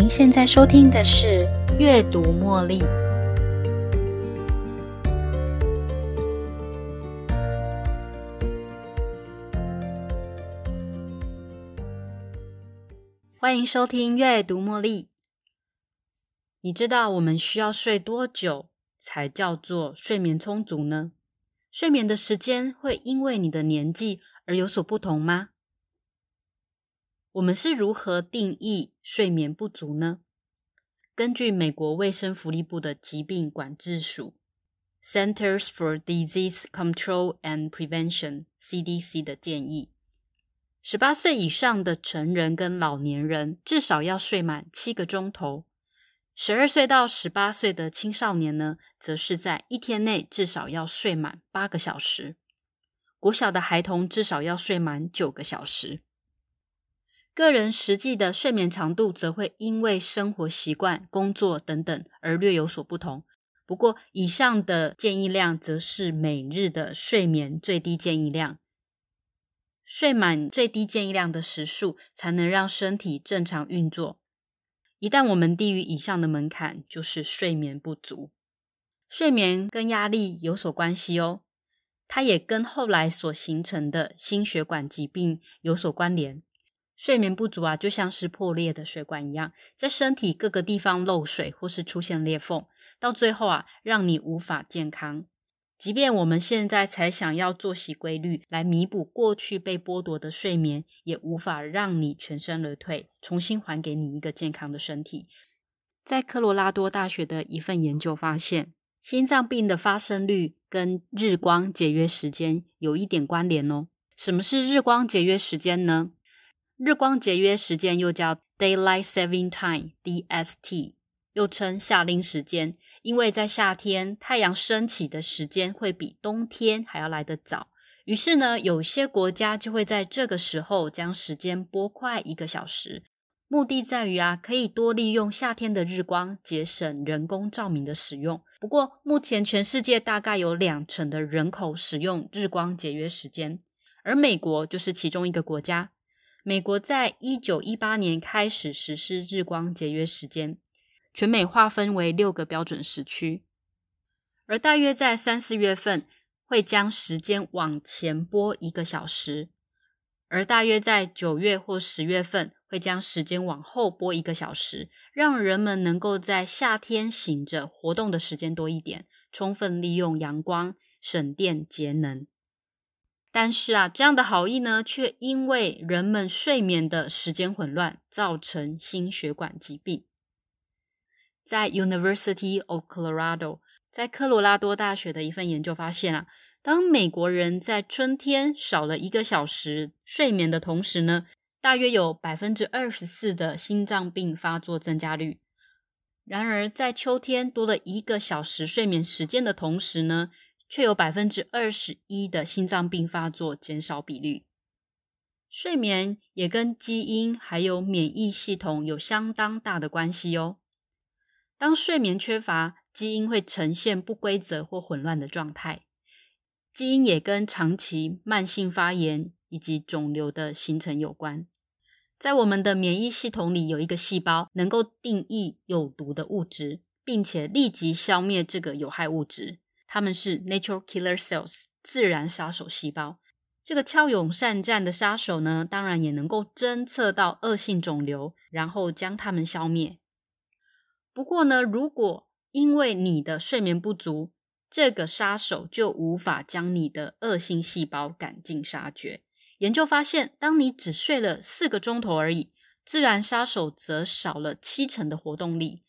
您现在收听的是《阅读茉莉》，欢迎收听《阅读茉莉》。你知道我们需要睡多久才叫做睡眠充足呢？睡眠的时间会因为你的年纪而有所不同吗？我们是如何定义睡眠不足呢？根据美国卫生福利部的疾病管制署 （Centers for Disease Control and Prevention，CDC） 的建议，十八岁以上的成人跟老年人至少要睡满七个钟头；十二岁到十八岁的青少年呢，则是在一天内至少要睡满八个小时；国小的孩童至少要睡满九个小时。个人实际的睡眠长度则会因为生活习惯、工作等等而略有所不同。不过，以上的建议量则是每日的睡眠最低建议量。睡满最低建议量的时数，才能让身体正常运作。一旦我们低于以上的门槛，就是睡眠不足。睡眠跟压力有所关系哦，它也跟后来所形成的心血管疾病有所关联。睡眠不足啊，就像是破裂的水管一样，在身体各个地方漏水或是出现裂缝，到最后啊，让你无法健康。即便我们现在才想要作息规律来弥补过去被剥夺的睡眠，也无法让你全身而退，重新还给你一个健康的身体。在科罗拉多大学的一份研究发现，心脏病的发生率跟日光节约时间有一点关联哦。什么是日光节约时间呢？日光节约时间又叫 Daylight Saving Time（DST），又称夏令时间，因为在夏天太阳升起的时间会比冬天还要来得早。于是呢，有些国家就会在这个时候将时间拨快一个小时，目的在于啊，可以多利用夏天的日光，节省人工照明的使用。不过，目前全世界大概有两成的人口使用日光节约时间，而美国就是其中一个国家。美国在一九一八年开始实施日光节约时间，全美划分为六个标准时区，而大约在三四月份会将时间往前拨一个小时，而大约在九月或十月份会将时间往后拨一个小时，让人们能够在夏天醒着活动的时间多一点，充分利用阳光，省电节能。但是啊，这样的好意呢，却因为人们睡眠的时间混乱，造成心血管疾病。在 University of Colorado，在科罗拉多大学的一份研究发现啊，当美国人在春天少了一个小时睡眠的同时呢，大约有百分之二十四的心脏病发作增加率。然而，在秋天多了一个小时睡眠时间的同时呢，却有百分之二十一的心脏病发作减少比率。睡眠也跟基因还有免疫系统有相当大的关系哦。当睡眠缺乏，基因会呈现不规则或混乱的状态。基因也跟长期慢性发炎以及肿瘤的形成有关。在我们的免疫系统里，有一个细胞能够定义有毒的物质，并且立即消灭这个有害物质。他们是 natural killer cells 自然杀手细胞。这个骁勇善战的杀手呢，当然也能够侦测到恶性肿瘤，然后将它们消灭。不过呢，如果因为你的睡眠不足，这个杀手就无法将你的恶性细胞赶尽杀绝。研究发现，当你只睡了四个钟头而已，自然杀手则少了七成的活动力，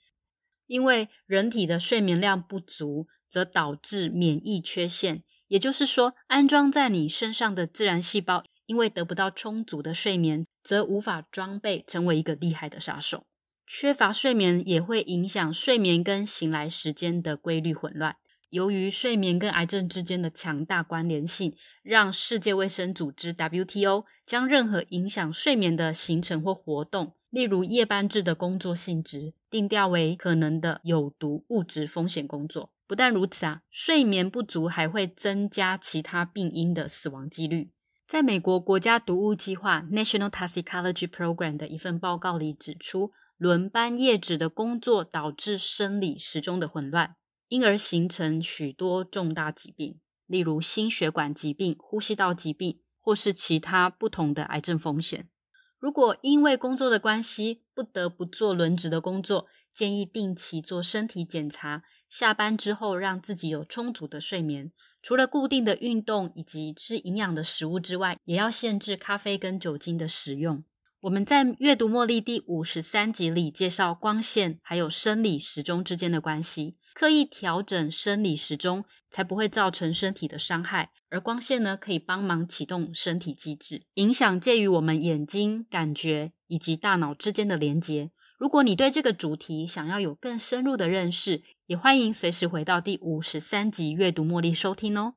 因为人体的睡眠量不足。则导致免疫缺陷，也就是说，安装在你身上的自然细胞，因为得不到充足的睡眠，则无法装备成为一个厉害的杀手。缺乏睡眠也会影响睡眠跟醒来时间的规律混乱。由于睡眠跟癌症之间的强大关联性，让世界卫生组织 WTO 将任何影响睡眠的形成或活动，例如夜班制的工作性质，定调为可能的有毒物质风险工作。不但如此啊，睡眠不足还会增加其他病因的死亡几率。在美国国家毒物计划 （National Toxicology Program） 的一份报告里指出，轮班夜值的工作导致生理时钟的混乱，因而形成许多重大疾病，例如心血管疾病、呼吸道疾病，或是其他不同的癌症风险。如果因为工作的关系不得不做轮值的工作，建议定期做身体检查。下班之后，让自己有充足的睡眠。除了固定的运动以及吃营养的食物之外，也要限制咖啡跟酒精的使用。我们在阅读茉莉第五十三集里介绍光线还有生理时钟之间的关系，刻意调整生理时钟，才不会造成身体的伤害。而光线呢，可以帮忙启动身体机制，影响介于我们眼睛、感觉以及大脑之间的连接。如果你对这个主题想要有更深入的认识，也欢迎随时回到第五十三集阅读茉莉收听哦。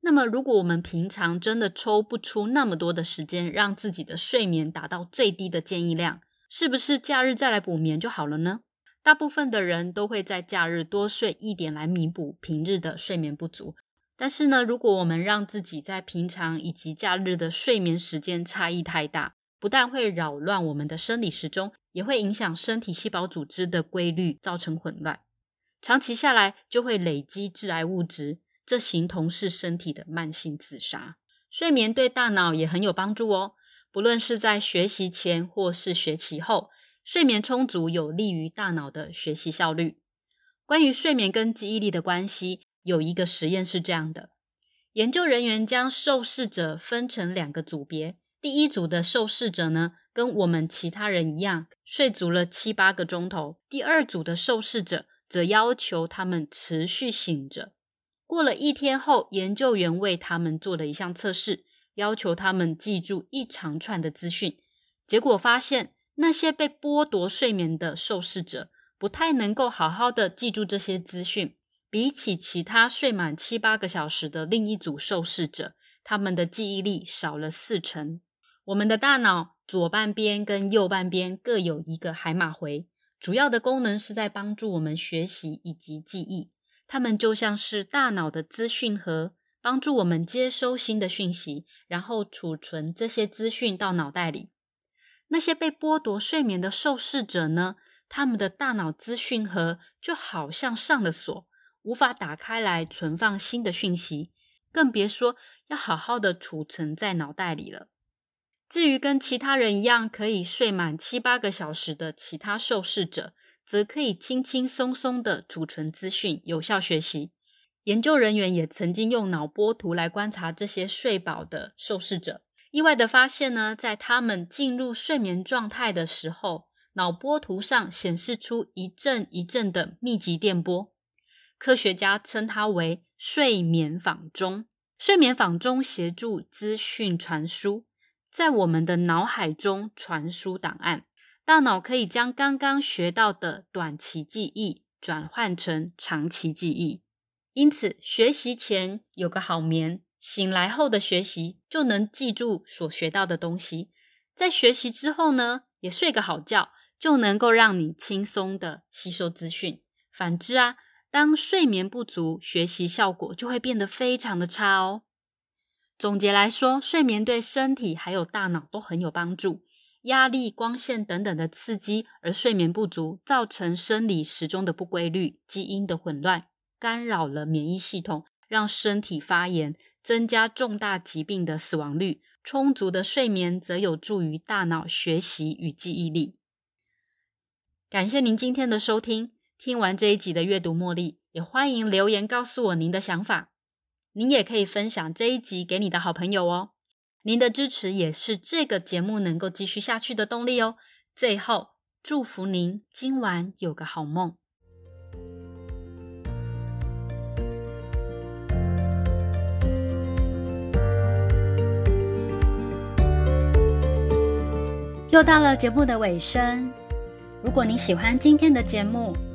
那么，如果我们平常真的抽不出那么多的时间，让自己的睡眠达到最低的建议量，是不是假日再来补眠就好了呢？大部分的人都会在假日多睡一点来弥补平日的睡眠不足。但是呢，如果我们让自己在平常以及假日的睡眠时间差异太大，不但会扰乱我们的生理时钟，也会影响身体细胞组织的规律，造成混乱。长期下来，就会累积致癌物质，这形同是身体的慢性自杀。睡眠对大脑也很有帮助哦。不论是在学习前或是学习后，睡眠充足有利于大脑的学习效率。关于睡眠跟记忆力的关系，有一个实验是这样的：研究人员将受试者分成两个组别。第一组的受试者呢，跟我们其他人一样，睡足了七八个钟头。第二组的受试者则要求他们持续醒着。过了一天后，研究员为他们做了一项测试，要求他们记住一长串的资讯。结果发现，那些被剥夺睡眠的受试者不太能够好好的记住这些资讯，比起其他睡满七八个小时的另一组受试者，他们的记忆力少了四成。我们的大脑左半边跟右半边各有一个海马回，主要的功能是在帮助我们学习以及记忆。它们就像是大脑的资讯盒，帮助我们接收新的讯息，然后储存这些资讯到脑袋里。那些被剥夺睡眠的受试者呢？他们的大脑资讯盒就好像上了锁，无法打开来存放新的讯息，更别说要好好的储存在脑袋里了。至于跟其他人一样可以睡满七八个小时的其他受试者，则可以轻轻松松的储存资讯，有效学习。研究人员也曾经用脑波图来观察这些睡饱的受试者，意外的发现呢，在他们进入睡眠状态的时候，脑波图上显示出一阵一阵的密集电波。科学家称它为睡眠仿钟。睡眠仿钟协助资讯传输。在我们的脑海中传输档案，大脑可以将刚刚学到的短期记忆转换成长期记忆。因此，学习前有个好眠，醒来后的学习就能记住所学到的东西。在学习之后呢，也睡个好觉，就能够让你轻松的吸收资讯。反之啊，当睡眠不足，学习效果就会变得非常的差哦。总结来说，睡眠对身体还有大脑都很有帮助。压力、光线等等的刺激，而睡眠不足造成生理时钟的不规律、基因的混乱，干扰了免疫系统，让身体发炎，增加重大疾病的死亡率。充足的睡眠则有助于大脑学习与记忆力。感谢您今天的收听，听完这一集的阅读茉莉，也欢迎留言告诉我您的想法。您也可以分享这一集给你的好朋友哦。您的支持也是这个节目能够继续下去的动力哦。最后，祝福您今晚有个好梦。又到了节目的尾声，如果您喜欢今天的节目，